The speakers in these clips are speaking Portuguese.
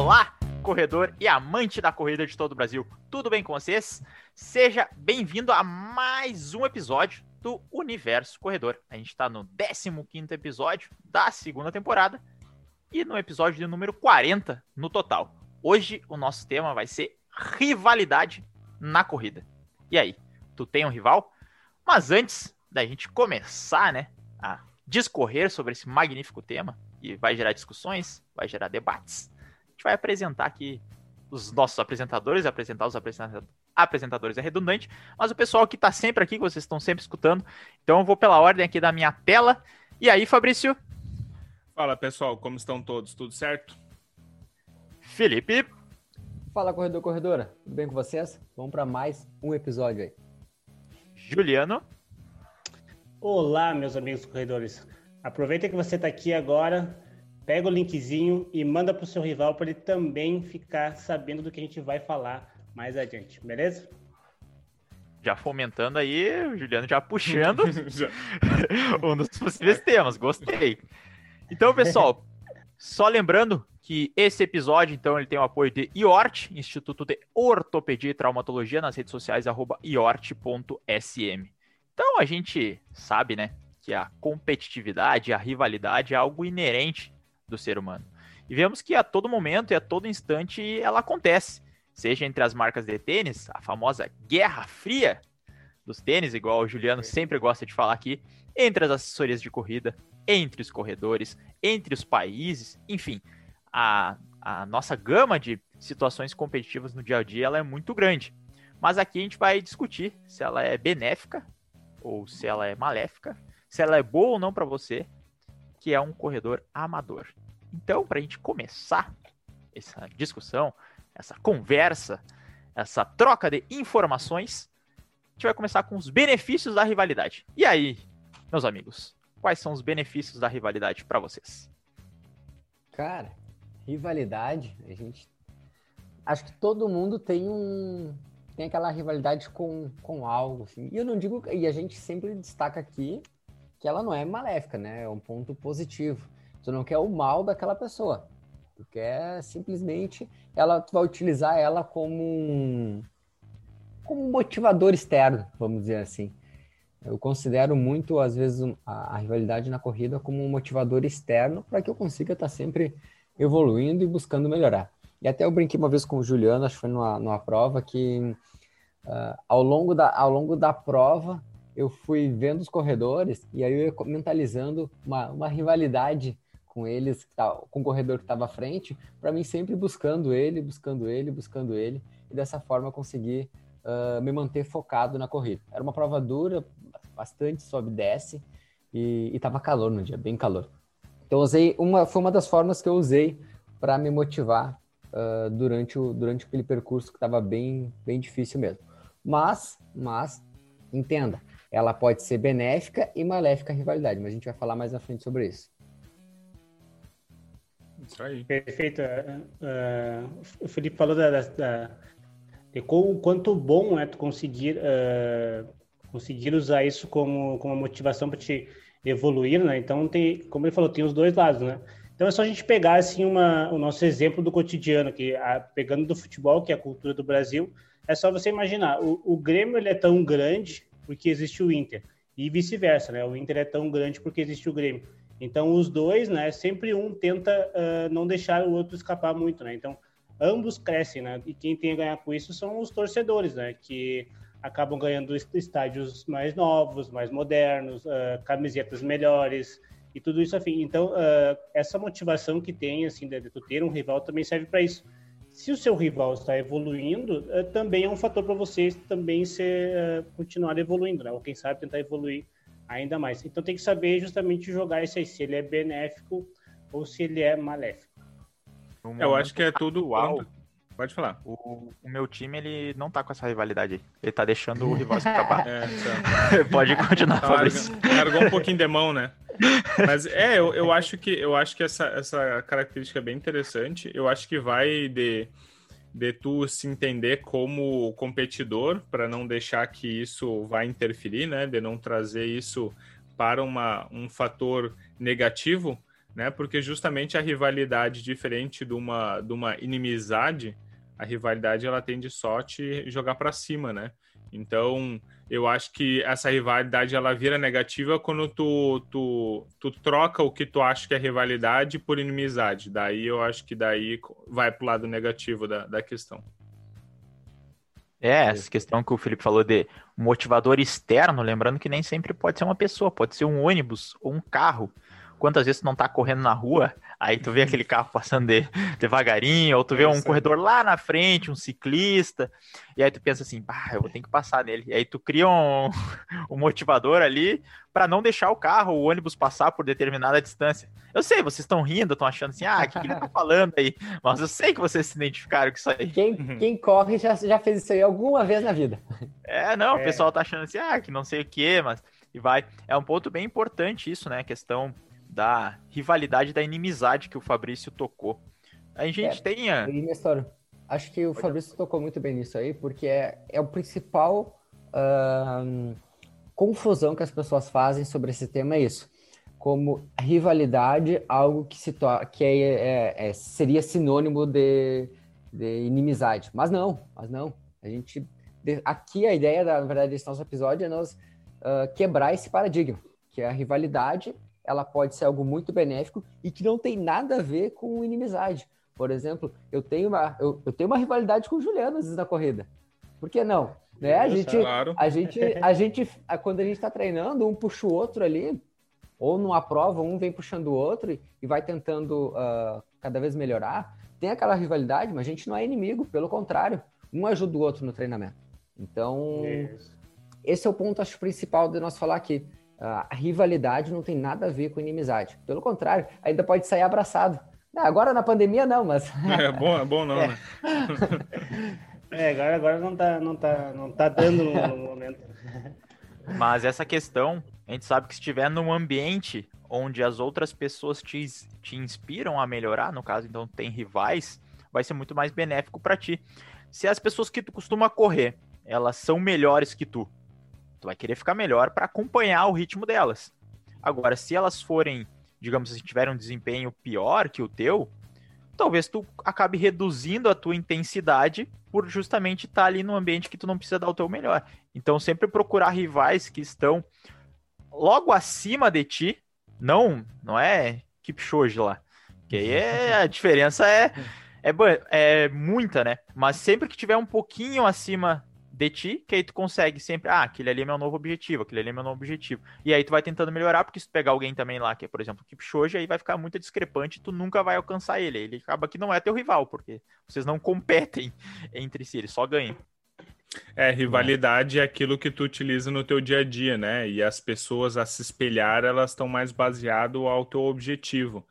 Olá, corredor e amante da corrida de todo o Brasil. Tudo bem com vocês? Seja bem-vindo a mais um episódio do Universo Corredor. A gente está no 15 episódio da segunda temporada e no episódio de número 40 no total. Hoje o nosso tema vai ser rivalidade na corrida. E aí, tu tem um rival? Mas antes da gente começar, né, a discorrer sobre esse magnífico tema, e vai gerar discussões, vai gerar debates, gente vai apresentar aqui os nossos apresentadores, apresentar os apresentadores é redundante, mas o pessoal que está sempre aqui, que vocês estão sempre escutando, então eu vou pela ordem aqui da minha tela. E aí, Fabrício? Fala pessoal, como estão todos? Tudo certo? Felipe? Fala corredor, corredora, tudo bem com vocês? Vamos para mais um episódio aí. Juliano? Olá, meus amigos corredores. Aproveita que você está aqui agora, pega o linkzinho e manda para o seu rival para ele também ficar sabendo do que a gente vai falar mais adiante, beleza? Já fomentando aí, o Juliano já puxando um dos possíveis temas, gostei. Então, pessoal, só lembrando que esse episódio, então, ele tem o apoio de IORT, Instituto de Ortopedia e Traumatologia, nas redes sociais, arroba iort.sm. Então, a gente sabe, né, que a competitividade, a rivalidade é algo inerente do ser humano. E vemos que a todo momento e a todo instante ela acontece, seja entre as marcas de tênis, a famosa guerra fria dos tênis, igual o Juliano sempre gosta de falar aqui, entre as assessorias de corrida, entre os corredores, entre os países, enfim, a, a nossa gama de situações competitivas no dia a dia ela é muito grande. Mas aqui a gente vai discutir se ela é benéfica ou se ela é maléfica se ela é boa ou não para você, que é um corredor amador. Então, para a gente começar essa discussão, essa conversa, essa troca de informações, a gente vai começar com os benefícios da rivalidade. E aí, meus amigos, quais são os benefícios da rivalidade para vocês? Cara, rivalidade, a gente acho que todo mundo tem um tem aquela rivalidade com, com algo assim. E eu não digo e a gente sempre destaca aqui que ela não é maléfica, né? É um ponto positivo. Tu não quer o mal daquela pessoa. Tu quer simplesmente ela tu vai utilizar ela como um como motivador externo, vamos dizer assim. Eu considero muito, às vezes, a, a rivalidade na corrida como um motivador externo para que eu consiga estar tá sempre evoluindo e buscando melhorar. E até eu brinquei uma vez com o Juliano, acho que foi numa, numa prova, que uh, ao, longo da, ao longo da prova eu fui vendo os corredores e aí eu ia mentalizando uma, uma rivalidade com eles, com o corredor que estava à frente, para mim sempre buscando ele, buscando ele, buscando ele, e dessa forma conseguir uh, me manter focado na corrida. Era uma prova dura, bastante sobe e desce, e estava calor no dia, bem calor. Então usei uma, foi uma das formas que eu usei para me motivar uh, durante, o, durante aquele percurso que estava bem, bem difícil mesmo. Mas, mas entenda, ela pode ser benéfica e maléfica a rivalidade, mas a gente vai falar mais à frente sobre isso. Isso aí. Perfeito. Uh, o Felipe falou da, da, de o quanto bom é tu conseguir, uh, conseguir usar isso como, como motivação para te evoluir, né? Então, tem, como ele falou, tem os dois lados, né? Então, é só a gente pegar, assim, uma, o nosso exemplo do cotidiano, que a, pegando do futebol, que é a cultura do Brasil, é só você imaginar, o, o Grêmio, ele é tão grande porque existe o Inter. E vice-versa, né? O Inter é tão grande porque existe o Grêmio. Então, os dois, né? Sempre um tenta uh, não deixar o outro escapar muito, né? Então, ambos crescem, né? E quem tem a ganhar com isso são os torcedores, né? Que acabam ganhando estádios mais novos, mais modernos, uh, camisetas melhores e tudo isso afim. Então, uh, essa motivação que tem, assim, de, de ter um rival também serve para isso se o seu rival está evoluindo, é, também é um fator para você também ser, é, continuar evoluindo, né? Ou quem sabe tentar evoluir ainda mais. Então tem que saber justamente jogar isso aí, se ele é benéfico ou se ele é maléfico. Eu acho que é tudo atual. Pode falar. O, o, meu time, ele não tá com essa rivalidade aí. Ele tá deixando o rival escapar. É, então... Pode continuar, tá, Largou um pouquinho de mão, né? Mas é, eu, eu acho que eu acho que essa, essa característica é bem interessante. Eu acho que vai de, de tu se entender como competidor para não deixar que isso vá interferir, né? De não trazer isso para uma, um fator negativo né? Porque justamente a rivalidade, diferente de uma, de uma inimizade, a rivalidade ela tende só te jogar para cima, né? Então, eu acho que essa rivalidade ela vira negativa quando tu, tu, tu troca o que tu acha que é rivalidade por inimizade. Daí eu acho que daí vai pro lado negativo da, da questão. É, essa questão que o Felipe falou de motivador externo, lembrando que nem sempre pode ser uma pessoa, pode ser um ônibus ou um carro. Quantas vezes tu não tá correndo na rua, aí tu vê aquele carro passando de, devagarinho, ou tu vê um corredor lá na frente, um ciclista, e aí tu pensa assim, ah, eu vou ter que passar nele. E aí tu cria um, um motivador ali para não deixar o carro, o ônibus passar por determinada distância. Eu sei, vocês estão rindo, estão achando assim, ah, o que, que ele tá falando aí? Mas eu sei que vocês se identificaram com isso aí. Quem, uhum. quem corre já, já fez isso aí alguma vez na vida. É, não, é. o pessoal tá achando assim, ah, que não sei o que, mas. E vai. É um ponto bem importante isso, né? A questão da rivalidade, da inimizade que o Fabrício tocou. A gente é, tem a. Nestor, acho que o Pode Fabrício tocou muito bem nisso aí, porque é, é o principal uh, confusão que as pessoas fazem sobre esse tema é isso. Como rivalidade, algo que, se que é, é, é, seria sinônimo de, de inimizade. Mas não, mas não. A gente. Aqui a ideia, da, na verdade, desse nosso episódio é nós uh, quebrar esse paradigma, que é a rivalidade ela pode ser algo muito benéfico e que não tem nada a ver com inimizade. Por exemplo, eu tenho uma, eu, eu tenho uma rivalidade com o Juliano às vezes na corrida. Por que não? Né? A, gente, claro. a gente, a gente, quando a gente está treinando, um puxa o outro ali, ou numa prova, um vem puxando o outro e, e vai tentando uh, cada vez melhorar. Tem aquela rivalidade, mas a gente não é inimigo, pelo contrário, um ajuda o outro no treinamento. Então, Isso. esse é o ponto, acho, principal de nós falar aqui a rivalidade não tem nada a ver com inimizade. Pelo contrário, ainda pode sair abraçado. agora na pandemia não, mas. É bom, é bom não, é. né? É, agora, agora não, tá, não, tá, não tá dando no, no momento. Mas essa questão, a gente sabe que se estiver num ambiente onde as outras pessoas te, te inspiram a melhorar, no caso, então tem rivais, vai ser muito mais benéfico para ti. Se as pessoas que tu costuma correr, elas são melhores que tu, Tu vai querer ficar melhor para acompanhar o ritmo delas. Agora, se elas forem, digamos assim, tiverem um desempenho pior que o teu, talvez tu acabe reduzindo a tua intensidade por justamente estar tá ali no ambiente que tu não precisa dar o teu melhor. Então, sempre procurar rivais que estão logo acima de ti, não, não é Kipchoge lá, que aí é, a diferença é, é, é muita, né? Mas sempre que tiver um pouquinho acima de ti, que aí tu consegue sempre, ah, aquele ali é meu novo objetivo, aquele ali é meu novo objetivo. E aí tu vai tentando melhorar, porque se pegar alguém também lá, que é, por exemplo, o Kipchoge, aí vai ficar muito discrepante, tu nunca vai alcançar ele. Ele acaba que não é teu rival, porque vocês não competem entre si, eles só ganham. É, rivalidade é aquilo que tu utiliza no teu dia a dia, né? E as pessoas a se espelhar, elas estão mais baseado ao teu objetivo.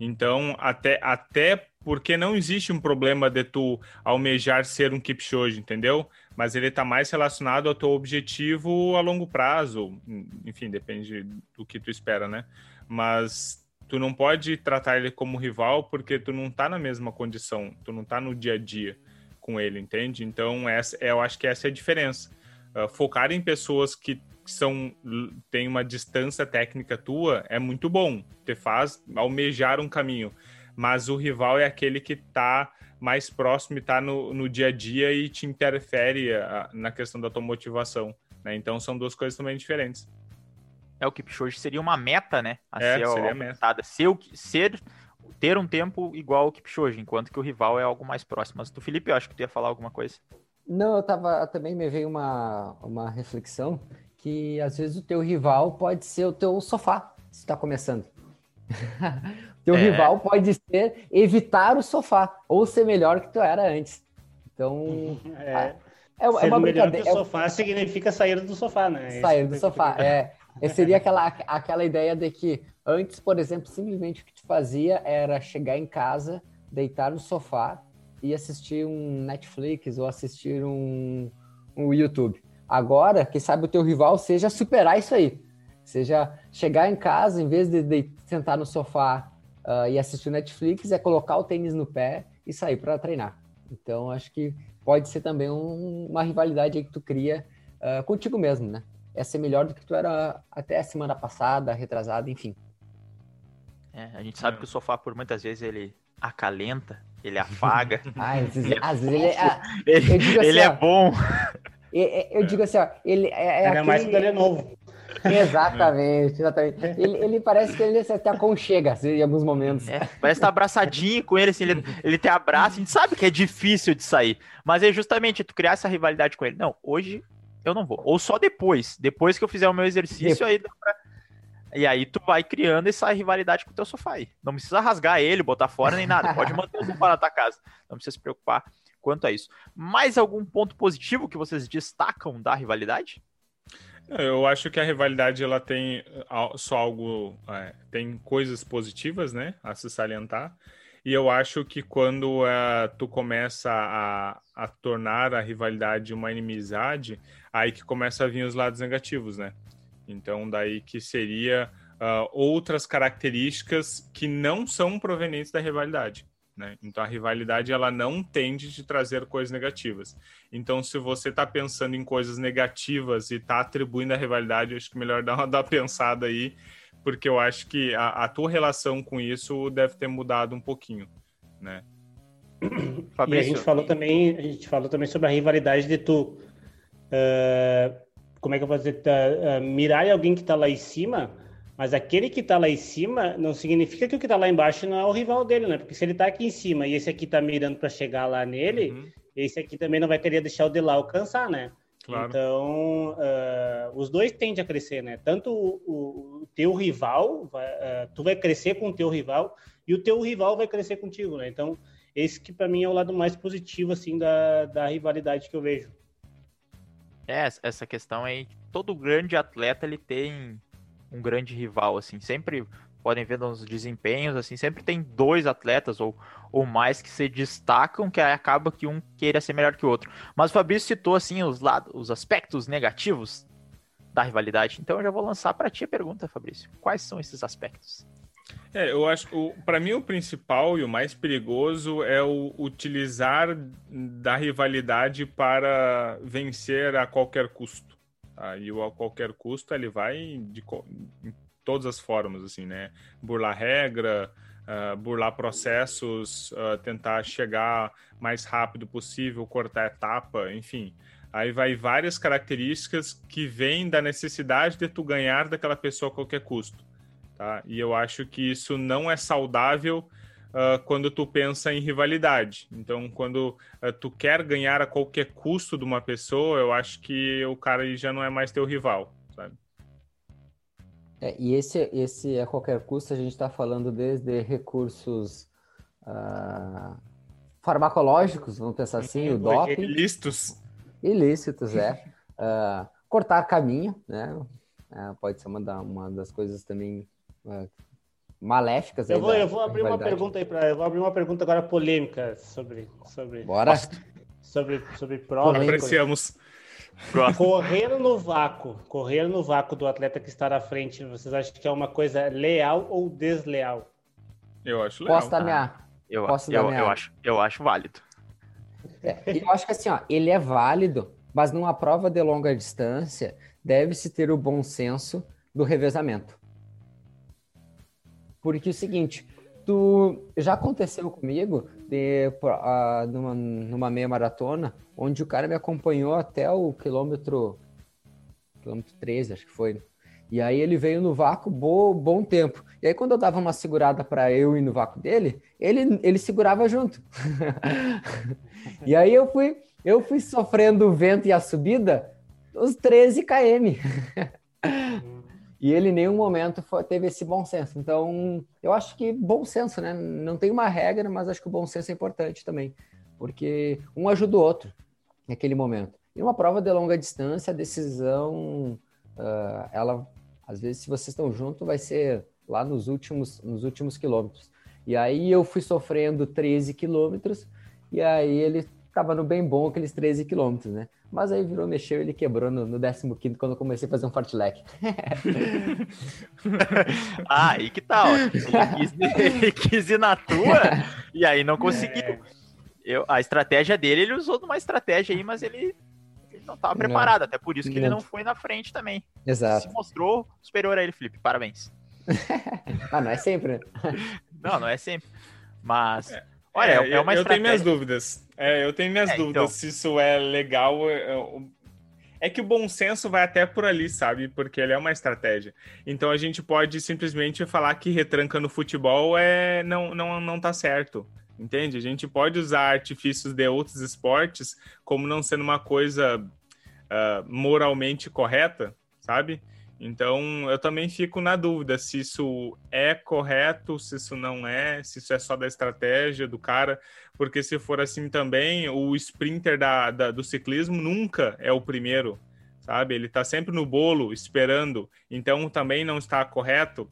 Então, até, até porque não existe um problema de tu almejar ser um Kipchoge, entendeu? Mas ele está mais relacionado ao teu objetivo a longo prazo, enfim, depende do que tu espera, né? Mas tu não pode tratar ele como rival porque tu não está na mesma condição, tu não está no dia a dia com ele, entende? Então, essa, eu acho que essa é a diferença. Uh, focar em pessoas que são têm uma distância técnica tua é muito bom, te faz almejar um caminho mas o rival é aquele que está mais próximo e está no, no dia a dia e te interfere a, na questão da tua motivação. Né? Então são duas coisas também diferentes. É, o Kipchoge seria uma meta, né? A é, ser seria meta. Ser, ser, ter um tempo igual ao Kipchoge, enquanto que o rival é algo mais próximo. Mas tu, Felipe, eu acho que tu ia falar alguma coisa. Não, eu tava, também me veio uma, uma reflexão que às vezes o teu rival pode ser o teu sofá, se está começando. Teu é. rival pode ser evitar o sofá ou ser melhor que tu era antes. Então, é, é, é uma melhor que o é sofá significa sair do sofá, né? Sair do sofá, é. Seria aquela, aquela ideia de que antes, por exemplo, simplesmente o que tu fazia era chegar em casa, deitar no sofá e assistir um Netflix ou assistir um, um YouTube. Agora, quem sabe o teu rival seja superar isso aí. Seja chegar em casa, em vez de, de sentar no sofá uh, e assistir Netflix, é colocar o tênis no pé e sair para treinar. Então, acho que pode ser também um, uma rivalidade que tu cria uh, contigo mesmo, né? É ser melhor do que tu era até a semana passada, retrasada, enfim. É, a gente sabe é. que o sofá, por muitas vezes, ele acalenta, ele afaga. ah, às vezes, às vezes ele, é, ele, assim, ele é bom. Eu, digo assim, ó, ele é, é aquele... mais que ele é novo. Exatamente, exatamente. Ele, ele parece que ele até aconchega assim, em alguns momentos. É, parece estar tá abraçadinho com ele, assim, ele, ele te abraça, a gente sabe que é difícil de sair. Mas é justamente tu criar essa rivalidade com ele. Não, hoje eu não vou. Ou só depois. Depois que eu fizer o meu exercício, aí dá pra e aí tu vai criando essa rivalidade com o teu sofá aí. Não precisa rasgar ele, botar fora nem nada. Pode manter o sofá na tua casa. Não precisa se preocupar quanto a isso. Mais algum ponto positivo que vocês destacam da rivalidade? Eu acho que a rivalidade ela tem só algo, é, tem coisas positivas, né, a se salientar. E eu acho que quando uh, tu começa a, a tornar a rivalidade uma inimizade, aí que começa a vir os lados negativos, né? Então, daí que seria uh, outras características que não são provenientes da rivalidade. Né? Então, a rivalidade ela não tende a trazer coisas negativas. Então, se você está pensando em coisas negativas e está atribuindo a rivalidade, acho que melhor dar uma, dar uma pensada aí, porque eu acho que a, a, tua relação com isso deve ter mudado um pouquinho, né? E a gente falou também, a gente falou também sobre a rivalidade de tu uh, como é que eu vou dizer, uh, uh, mirar em alguém que está lá em cima, mas aquele que está lá em cima não significa que o que está lá embaixo não é o rival dele, né? Porque se ele está aqui em cima e esse aqui está mirando para chegar lá nele, uhum. esse aqui também não vai querer deixar o de lá alcançar, né? Claro. Então, uh, os dois tendem a crescer, né? Tanto o, o teu rival, vai, uh, tu vai crescer com o teu rival e o teu rival vai crescer contigo, né? Então, esse que para mim é o lado mais positivo, assim, da, da rivalidade que eu vejo. É, essa questão aí, todo grande atleta ele tem um grande rival, assim, sempre podem ver nos desempenhos, assim, sempre tem dois atletas ou, ou mais que se destacam, que acaba que um queira ser melhor que o outro. Mas o Fabrício citou, assim, os lados, os aspectos negativos da rivalidade, então eu já vou lançar para ti a pergunta, Fabrício. Quais são esses aspectos? É, eu acho, para mim o principal e o mais perigoso é o utilizar da rivalidade para vencer a qualquer custo. E o a qualquer custo ele vai de, de todas as formas, assim, né? Burlar regra, uh, burlar processos, uh, tentar chegar mais rápido possível, cortar etapa, enfim. Aí vai várias características que vêm da necessidade de tu ganhar daquela pessoa a qualquer custo. Tá? E eu acho que isso não é saudável uh, quando tu pensa em rivalidade. Então, quando uh, tu quer ganhar a qualquer custo de uma pessoa, eu acho que o cara já não é mais teu rival, sabe? É, e esse, esse a qualquer custo a gente está falando desde recursos uh, farmacológicos, vamos pensar assim, o doping. Ilícitos. Ilícitos, é. cortar caminho, né? pode ser uma, da, uma das coisas também maléficas. Eu vou, eu vou abrir uma pergunta aí para, eu vou abrir uma pergunta agora polêmica sobre, sobre. Bora. Sobre, sobre prova. Apreciamos. Correr no vácuo, correr no vácuo do atleta que está na frente, vocês acham que é uma coisa leal ou desleal? Eu acho legal. Posso dar minha. Eu, Posso eu, eu, acho, eu acho válido. É, eu acho que assim, ó, ele é válido, mas numa prova de longa distância, deve-se ter o bom senso do revezamento. Porque é o seguinte, tu já aconteceu comigo de, uh, numa, numa meia maratona, onde o cara me acompanhou até o quilômetro, quilômetro 13, acho que foi. E aí ele veio no vácuo bom, bom tempo. E aí quando eu dava uma segurada para eu ir no vácuo dele, ele, ele segurava junto. e aí eu fui, eu fui sofrendo o vento e a subida os 13 km. E ele em nenhum momento foi, teve esse bom senso. Então, eu acho que bom senso, né? Não tem uma regra, mas acho que o bom senso é importante também. Porque um ajuda o outro naquele momento. E uma prova de longa distância, a decisão, uh, ela, às vezes, se vocês estão juntos, vai ser lá nos últimos, nos últimos quilômetros. E aí eu fui sofrendo 13 quilômetros, e aí ele estava no bem bom aqueles 13 quilômetros, né? Mas aí virou, mexeu ele quebrou no, no 15 quando eu comecei a fazer um fartlek. ah, e que tal? Ele quis, quis ir na tua e aí não conseguiu. É. Eu, a estratégia dele, ele usou uma estratégia aí, mas ele, ele não estava preparado. Não. Até por isso que não. ele não foi na frente também. Exato. Se mostrou superior a ele, Felipe. Parabéns. ah, não é sempre, né? Não, não é sempre. Mas, é, olha, é, é uma eu, estratégia... eu tenho minhas dúvidas. É, eu tenho minhas é, dúvidas então... se isso é legal. É, é que o bom senso vai até por ali, sabe? Porque ele é uma estratégia. Então a gente pode simplesmente falar que retranca no futebol é não, não, não tá certo. Entende? A gente pode usar artifícios de outros esportes como não sendo uma coisa uh, moralmente correta, sabe? Então, eu também fico na dúvida se isso é correto, se isso não é, se isso é só da estratégia do cara, porque se for assim também, o sprinter da, da do ciclismo nunca é o primeiro, sabe? Ele está sempre no bolo, esperando, então também não está correto,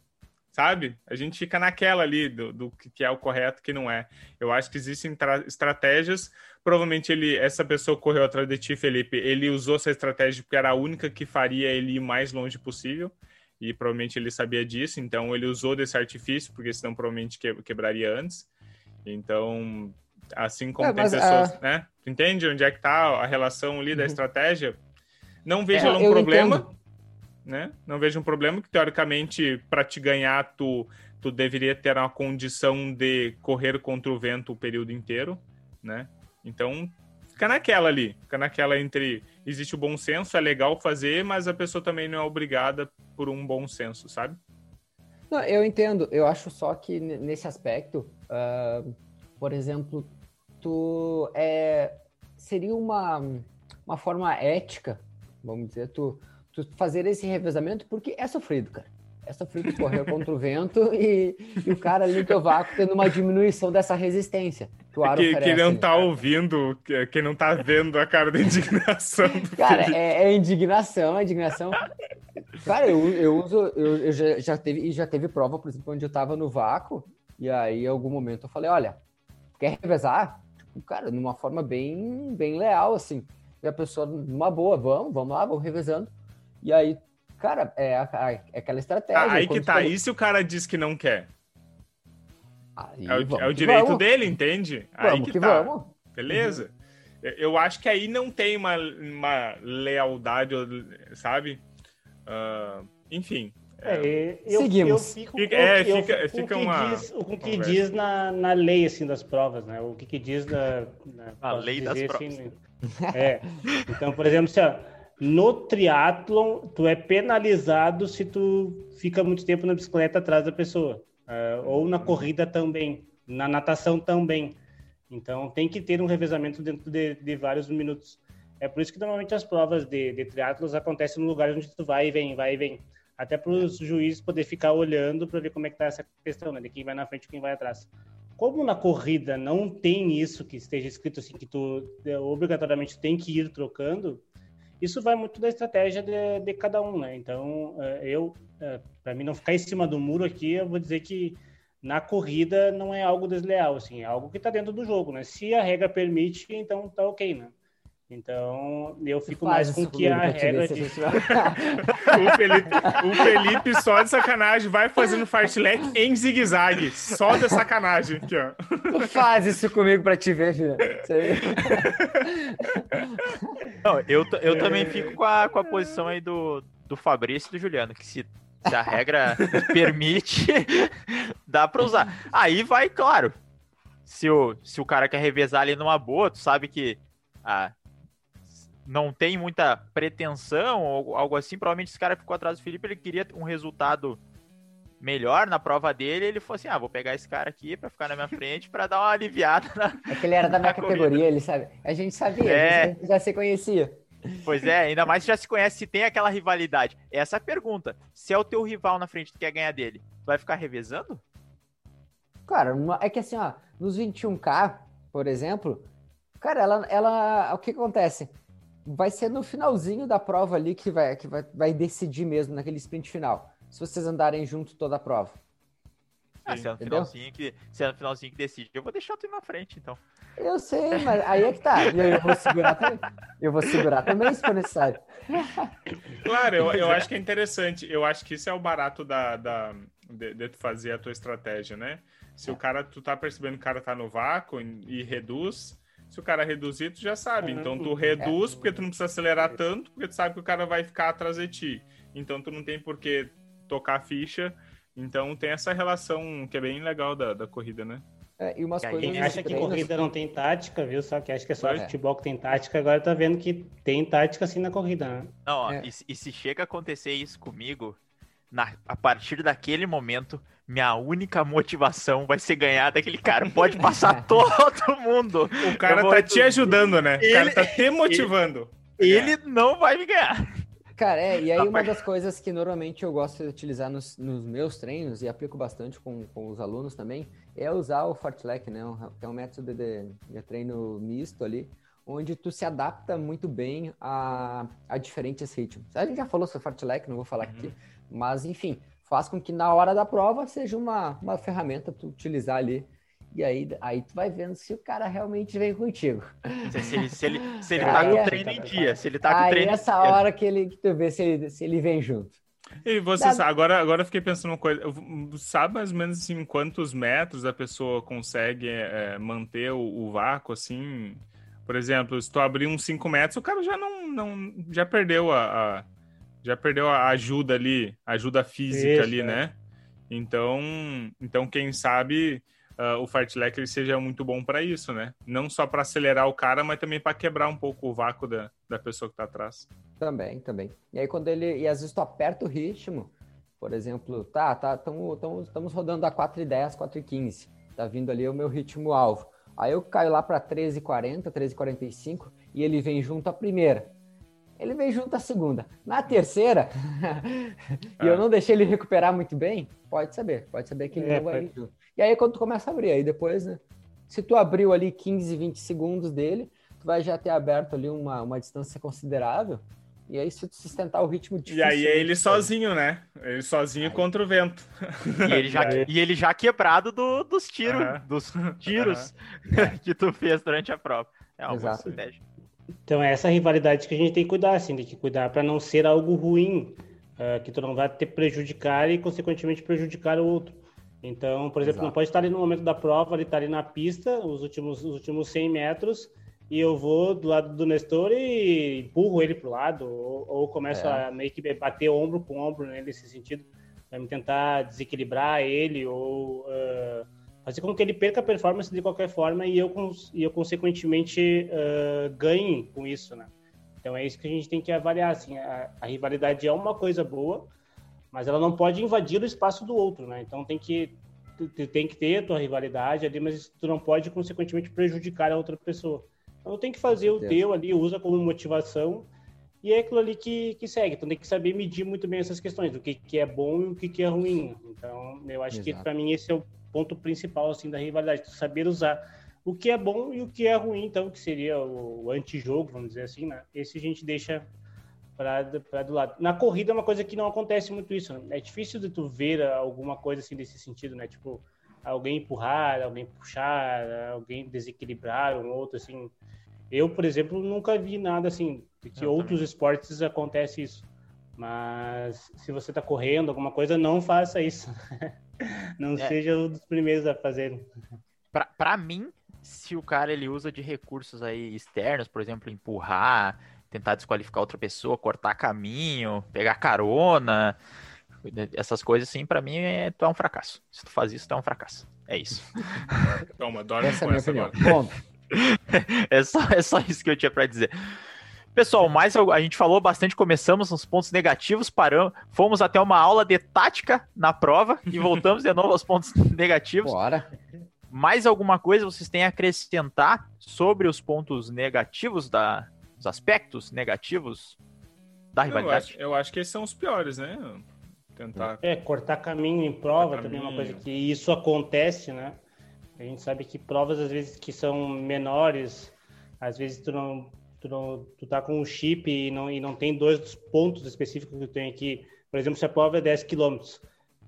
sabe? A gente fica naquela ali do, do que é o correto, que não é. Eu acho que existem estratégias Provavelmente ele, essa pessoa correu atrás de ti, Felipe. Ele usou essa estratégia porque era a única que faria ele ir mais longe possível. E provavelmente ele sabia disso, então ele usou desse artifício, porque senão provavelmente quebraria antes. Então, assim como é, tem pessoas, uh... né? Tu entende onde é que tá a relação ali da uhum. estratégia? Não vejo é, um problema, entendo. Né? Não vejo um problema que teoricamente para te ganhar tu tu deveria ter uma condição de correr contra o vento o período inteiro, né? Então, fica naquela ali, fica naquela entre existe o bom senso, é legal fazer, mas a pessoa também não é obrigada por um bom senso, sabe? Não, eu entendo, eu acho só que nesse aspecto, uh, por exemplo, tu é, seria uma, uma forma ética, vamos dizer, tu, tu fazer esse revezamento, porque é sofrido, cara essa fruta correu contra o vento e, e, o cara ali no teu vácuo tendo uma diminuição dessa resistência. Que, o que, que não tá ouvindo, que não tá vendo a cara da indignação. cara, é, é, indignação, é indignação. Cara, eu, eu uso, eu, eu já, já, teve, já teve prova, por exemplo, onde eu tava no vácuo, e aí em algum momento eu falei, olha, quer revezar? Tipo, cara, numa forma bem, bem leal, assim. E a pessoa, numa boa, vamos, vamos lá, vamos revezando. E aí Cara, é, é aquela estratégia. Ah, aí que tá. Falou... E se o cara diz que não quer? Aí, é, o, é o direito vamos. dele, entende? Vamos aí que, que tá. Vamos. Beleza? Uhum. Eu acho que aí não tem uma, uma lealdade, sabe? Uh, enfim. É, eu, Seguimos. Eu fico, fica, é, fica, fica com uma. Diz, o que diz na, na lei assim, das provas, né? O que, que diz na. na a lei das assim, provas. Assim, é. Então, por exemplo, se, no triatlon, tu é penalizado se tu fica muito tempo na bicicleta atrás da pessoa. Uh, ou na corrida também, na natação também. Então, tem que ter um revezamento dentro de, de vários minutos. É por isso que normalmente as provas de, de triatlos acontecem no lugar onde tu vai e vem, vai e vem. Até para os juízes poder ficar olhando para ver como é que tá essa questão, né? De quem vai na frente e quem vai atrás. Como na corrida não tem isso que esteja escrito assim, que tu é, obrigatoriamente tem que ir trocando, isso vai muito da estratégia de, de cada um, né? Então, é, eu, é, para mim não ficar em cima do muro aqui, eu vou dizer que na corrida não é algo desleal, assim, é algo que está dentro do jogo, né? Se a regra permite, então tá ok, né? Então, eu fico mais com que a regra de... o, Felipe, o Felipe, só de sacanagem, vai fazendo fartlek em zigue-zague. Só de sacanagem. Aqui, ó. Tu faz isso comigo pra te ver, filho. Não, eu, eu também fico com a, com a posição aí do, do Fabrício e do Juliano, que se, se a regra permite, dá pra usar. Aí vai, claro, se o, se o cara quer revezar ali numa boa, tu sabe que... Ah, não tem muita pretensão ou algo assim, provavelmente esse cara ficou atrás do Felipe, ele queria um resultado melhor na prova dele, ele falou assim: "Ah, vou pegar esse cara aqui para ficar na minha frente para dar uma aliviada na É que ele era da minha categoria, ele sabe. A gente sabia, é... a gente já se conhecia. Pois é, ainda mais já se conhece se tem aquela rivalidade. Essa é a pergunta. Se é o teu rival na frente, tu quer ganhar dele, tu vai ficar revezando? Cara, é que assim, ó, nos 21K, por exemplo, cara, ela, ela o que acontece? Vai ser no finalzinho da prova ali que vai, que vai, vai decidir mesmo, naquele sprint final. Se vocês andarem junto toda a prova. Ah, se é no finalzinho que, se é no finalzinho que decide, eu vou deixar tu ir na frente, então. Eu sei, mas aí é que tá. E eu vou segurar também. Eu vou segurar também, se for necessário. Claro, eu, eu acho que é interessante. Eu acho que isso é o barato da, da, de, de tu fazer a tua estratégia, né? Se o cara, tu tá percebendo que o cara tá no vácuo e, e reduz, se o cara reduzir, tu já sabe. Então tu reduz porque tu não precisa acelerar tanto, porque tu sabe que o cara vai ficar atrás de ti. Então tu não tem por que tocar a ficha Então tem essa relação que é bem legal da, da corrida, né? É, e umas E coisas. Quem acha que treinos- corrida não tem tática, viu? Só que acha que é só é. futebol que tem tática, agora tá vendo que tem tática assim na corrida, né? Não, ó, É. e, e se chega a acontecer isso comigo, na- a partir daquele momento, minha única motivação vai ser ganhar daquele cara. Pode passar todo mundo. O cara tá te ajudando, né? O cara Ele- tá te motivando. Ele não vai me ganhar. Cara, é, e aí uma Rapaz. das coisas que normalmente eu gosto de utilizar nos, nos meus treinos, e aplico bastante com, com os alunos também, é usar o fartlek, né? Que é um método de, de treino misto ali, onde tu se adapta muito bem a, a diferentes ritmos. A gente já falou sobre fartlek, não vou falar Uhum. aqui, mas enfim, faz com que na hora da prova seja uma, uma ferramenta tu utilizar ali. E aí, aí tu vai vendo se o cara realmente vem contigo. Se, ele, se ele, se ele Aí tá com é- o treino em dia, se ele tá com o aí treino em essa dia. hora que, ele, que tu vê se ele, se ele vem junto. E você sabe, agora, agora eu fiquei pensando uma coisa. Sabe mais ou menos assim, quantos metros a pessoa consegue é, manter o, o vácuo, assim? Por exemplo, se tu abrir uns 5 metros, o cara já não, não já perdeu a, a- já perdeu a ajuda ali, a ajuda física Isso, ali, é. né? Então, então quem sabe ah, o fartlek ele seja muito bom para isso, né? Não só para acelerar o cara, mas também para quebrar um pouco o vácuo da, da pessoa que tá atrás. Também, também. E aí quando ele. E às vezes tu aperta o ritmo, por exemplo, tá, tá, tamo, tamo, estamos rodando a 4,10, 4,15. Tá vindo ali o meu ritmo alvo. Aí eu caio lá para 13,40, 13,45 e ele vem junto à primeira. Ele vem junto à segunda. Na terceira, e eu Ah. não deixei ele recuperar muito bem, pode saber, pode saber que ele É, não vai vir junto. E aí quando tu começa a abrir, aí depois, né? Se tu abriu ali 15, 20 segundos dele, tu vai já ter aberto ali uma, uma distância considerável. E aí, se tu sustentar o ritmo E difícil. aí é ele sozinho, né? Ele sozinho contra o vento. E ele já, e ele já quebrado do- dos tiros, dos tiros que tu fez durante a prova. É uma Exato. estratégia. Então é essa rivalidade que a gente tem que cuidar, assim, tem que cuidar para não ser algo ruim, ah, que tu não vai te prejudicar e, consequentemente, prejudicar o outro. Então, por exemplo, Exato. não pode estar ali no momento da prova, ele está ali na pista, os últimos, os últimos 100 metros, e eu vou do lado do Nestor e empurro ele pro lado, ou, ou começo É. a meio que bater ombro com ombro né, nesse sentido, para tentar desequilibrar ele ou ah, fazer com que ele perca a performance de qualquer forma e eu, e eu consequentemente ah, ganhe com isso, né? Então é isso que a gente tem que avaliar, assim, a, a rivalidade é uma coisa boa, mas ela não pode invadir o espaço do outro, né? Então tem que tu, tem que ter a tua rivalidade ali, mas tu não pode consequentemente prejudicar a outra pessoa. Então tem que fazer o teu ali, usa como motivação e é aquilo ali que, que segue. Então tem que saber medir muito bem essas questões, do que, que é bom e o que, que é ruim. Então eu acho que Exato. para mim esse é o ponto principal assim da rivalidade, saber usar o que é bom e o que é ruim, então que seria o, o antijogo, vamos dizer assim, né? Esse a gente deixa para do lado. Na corrida é uma coisa que não acontece muito isso, né? É difícil de tu ver alguma coisa assim desse sentido, né? Tipo, alguém empurrar, alguém puxar, alguém desequilibrar um outro, assim. Eu, por exemplo, nunca vi nada assim, de que Eu outros esportes acontece isso. Mas se você tá correndo, alguma coisa, não faça isso. não É. seja um dos primeiros a fazer. Pra, pra mim, se o cara ele usa de recursos aí externos, por exemplo, empurrar, tentar desqualificar outra pessoa, cortar caminho, pegar carona, essas coisas assim, pra mim é, tu é um fracasso. Se tu faz isso, tu é um fracasso. É isso. Toma, dorme Essa é com minha essa opinião. agora. Ponto. É só, é só isso que eu tinha pra dizer. Pessoal, mais a gente falou bastante, começamos nos pontos negativos, paramos, fomos até uma aula de tática na prova e voltamos de novo aos pontos negativos. Bora. Mais alguma coisa vocês têm a acrescentar sobre os pontos negativos da, os aspectos negativos da Eu rivalidade? acho, eu acho que esses são os piores, né? Tentar. É, cortar caminho em prova Cortar também é uma coisa que isso acontece, né? A gente sabe que provas, às vezes, que são menores, às vezes tu não, tu não, tu tá com um chip e não, e não tem dois pontos específicos que tu tem aqui. Por exemplo, se a prova é 10 quilômetros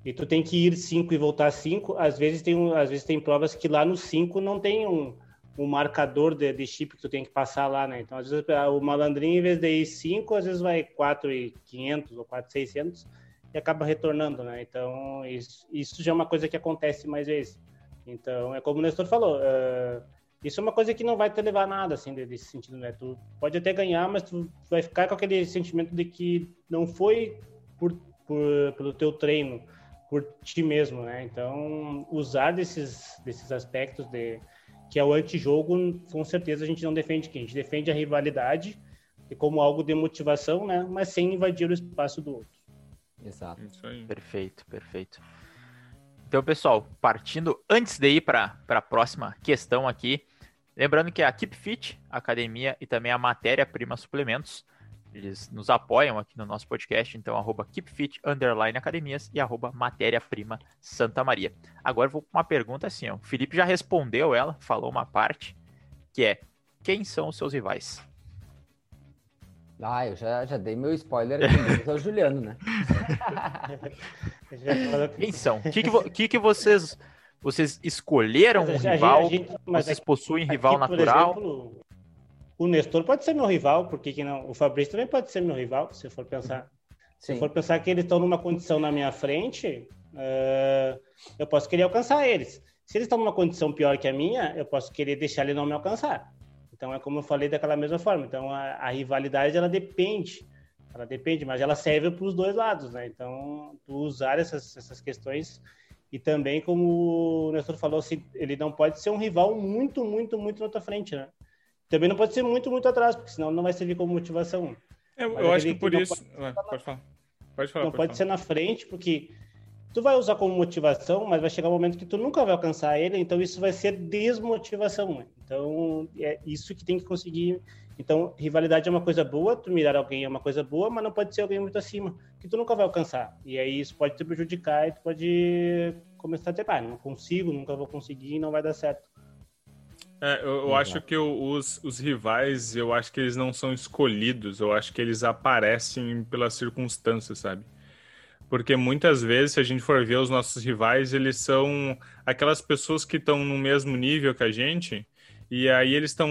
e tu tem que ir 5 e voltar 5, às vezes tem, às vezes tem provas que lá no 5 não tem um, um marcador de, de chip que tu tem que passar lá, né? Então, às vezes, o malandrinho, em vez de ir 5, às vezes vai 4,500 ou 4,600 e acaba retornando, né? Então, isso, isso já é uma coisa que acontece mais vezes. Então, é como o Nestor falou, eh, isso é uma coisa que não vai te levar a nada, assim, de- desse sentido, né? Tu pode até ganhar, mas tu vai ficar com aquele sentimento de que não foi por, por- pelo teu treino por ti mesmo, né? Então, usar desses, desses aspectos de que é o antijogo, com certeza a gente não defende quem? A gente defende a rivalidade como algo de motivação, né? Mas sem invadir o espaço do outro. Exato. Perfeito, perfeito. Então, pessoal, partindo antes de ir para a próxima questão aqui, lembrando que a Keep Fit, a academia e também a Matéria Prima Suplementos eles nos apoiam aqui no nosso podcast, então arroba keepfit, underline academias e arroba matéria-prima Santa Maria. Agora vou com uma pergunta assim, ó. o Felipe já respondeu ela, falou uma parte, que é, quem são os seus rivais? Ah, eu já, já dei meu spoiler aqui, é o Juliano, né? quem são? O que, que, que, que vocês, vocês escolheram um rival? Gente, vocês possuem rival aqui, natural? Exemplo, o Nestor pode ser meu rival, porque que não? O Fabrício também pode ser meu rival, se for pensar. Sim. Se for pensar que eles estão numa condição na minha frente, uh, eu posso querer alcançar eles. Se eles estão numa condição pior que a minha, eu posso querer deixar ele não me alcançar. Então é como eu falei daquela mesma forma. Então a, a rivalidade ela depende, ela depende, mas ela serve para os dois lados, né? Então tu usar essas, essas questões e também como o Nestor falou, assim, ele não pode ser um rival muito, muito, muito na tua frente, né? Também não pode ser muito, muito atrás, porque senão não vai servir como motivação. Eu, eu acho que por isso. Pode, pode falar. Pode falar. Não pode, pode falar. ser na frente, porque tu vai usar como motivação, mas vai chegar um momento que tu nunca vai alcançar ele, então isso vai ser desmotivação. Então é isso que tem que conseguir. Então, rivalidade é uma coisa boa, tu mirar alguém é uma coisa boa, mas não pode ser alguém muito acima, que tu nunca vai alcançar. E aí isso pode te prejudicar e tu pode começar a ter, ah, não consigo, nunca vou conseguir, não vai dar certo. É, eu, eu acho que os, os rivais, eu acho que eles não são escolhidos, eu acho que eles aparecem pelas circunstâncias, sabe? Porque muitas vezes, se a gente for ver os nossos rivais, eles são aquelas pessoas que estão no mesmo nível que a gente, e aí eles estão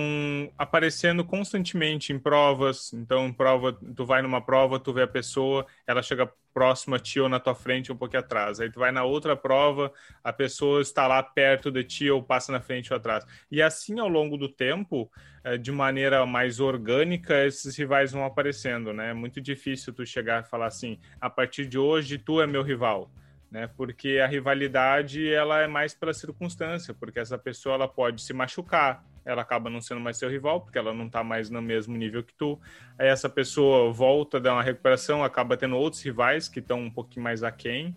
aparecendo constantemente em provas. Então, prova, tu vai numa prova, tu vê a pessoa, ela chega próxima a ti ou na tua frente um pouquinho atrás. Aí tu vai na outra prova, a pessoa está lá perto de ti ou passa na frente ou atrás. E assim, ao longo do tempo, eh, de maneira mais orgânica, esses rivais vão aparecendo, né? É muito difícil tu chegar e falar assim, a partir de hoje tu é meu rival né? Porque a rivalidade ela é mais pela circunstância, porque essa pessoa ela pode se machucar, ela acaba não sendo mais seu rival, porque ela não está mais no mesmo nível que tu. Aí essa pessoa volta, dá uma recuperação, acaba tendo outros rivais que estão um pouquinho mais aquém,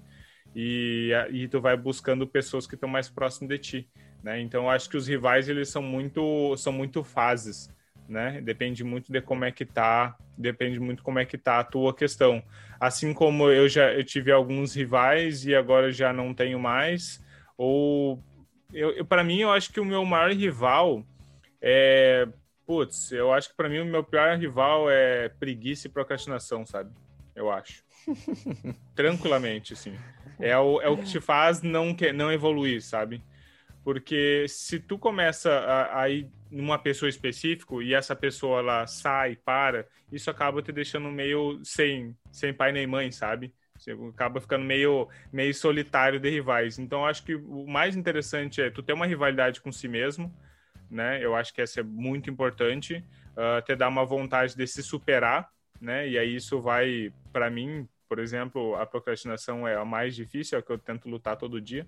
e, e tu vai buscando pessoas que estão mais próximas de ti, né? Então eu acho que os rivais eles são muito são muito fases, né? Depende muito de como é que tá, depende muito como é que tá a tua questão. Assim como eu já eu tive alguns rivais e agora já não tenho mais, ou eu, eu para mim eu acho que o meu maior rival é. Putz, eu acho que para mim o meu pior rival é preguiça e procrastinação, sabe? Eu acho. Tranquilamente, assim. É o, é o que te faz não, que, não evoluir, sabe? Porque se tu começa a, a ir numa pessoa específica e essa pessoa ela sai, para, isso acaba te deixando meio sem, sem pai nem mãe, sabe? Você acaba ficando meio, meio solitário de rivais. Então, acho que o mais interessante é tu ter uma rivalidade com si mesmo, né? Eu acho que essa é muito importante, uh, dar uma vontade de se superar, né? E aí isso vai, para mim, por exemplo, a procrastinação é a mais difícil, é o que eu tento lutar todo dia.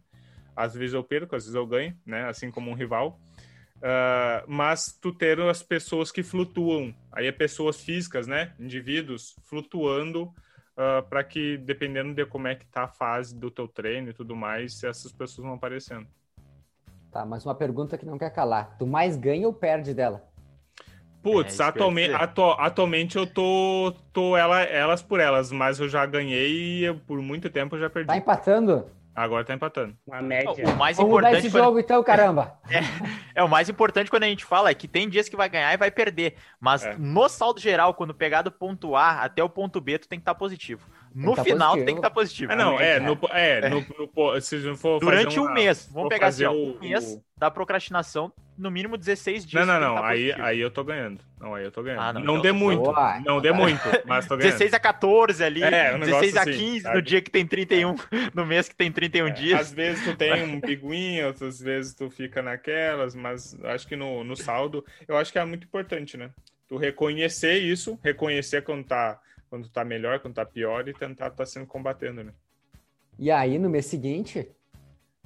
Às vezes eu perco, às vezes eu ganho, né? Assim como um rival. Uh, mas tu ter as pessoas que flutuam, aí é pessoas físicas, né? Indivíduos flutuando uh, ah, para que, dependendo de como é que tá a fase do teu treino e tudo mais, essas pessoas vão aparecendo. Tá, mas uma pergunta que não quer calar. Tu mais ganha ou perde dela? Putz, é, atualmente, atu, atualmente eu tô, tô ela, elas por elas, mas eu já ganhei e por muito tempo eu já perdi. Tá empatando? Agora tá empatando. Uma média. O mais Vamos importante esse quando... jogo então, caramba. É, é, o mais importante quando a gente fala é que tem dias que vai ganhar e vai perder. Mas é. no saldo geral, quando pegar do ponto A até o ponto B, tu tem que estar tá positivo. No tá final, positivo. tem que estar tá positivo. É, não, é, no, é, no, no, se não for Durante uma, um mês. Vamos pegar assim, um mês da procrastinação, no mínimo 16 dias. Não, não, não. Tá aí, aí eu tô ganhando. Não, aí eu tô ganhando. Ah, não, não então, dê muito. Boa. Não dê muito, mas tô ganhando. 16 a 14 ali. É, um 16 a 15 assim, no dia que tem 31, no mês que tem 31 é, dias. Às vezes tu tem um biguinho, outras vezes tu fica naquelas, mas acho que no, no saldo, eu acho que é muito importante, né? Tu reconhecer isso, reconhecer quando tá quando tá melhor, quando tá pior e tentar tá sendo combatendo, né? E aí, no mês seguinte,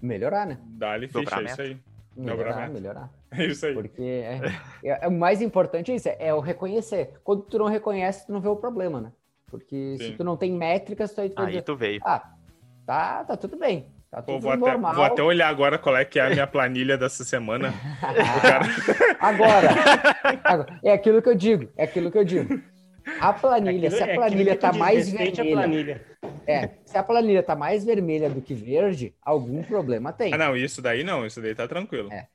melhorar, né? Dá-lhe ficha, é isso aí. Melhorar, melhorar. É isso aí. Porque é, é- é- o mais importante é isso, é o reconhecer. Quando tu não reconhece, tu não vê o problema, né? Porque se Sim. tu não tem métricas, tu vai Aí dizer, tu veio. ah, tá, tá tudo bem. Tá Pô, tudo vou, até, normal. vou até olhar agora qual é que é a minha planilha dessa semana. Agora, agora, é aquilo que eu digo, é aquilo que eu digo. A planilha, Aquilo- se a é planilha tá diz, mais vermelha, planilha. é, se a planilha tá mais vermelha do que verde, algum problema tem. Ah, não, isso daí não, isso daí tá tranquilo. É.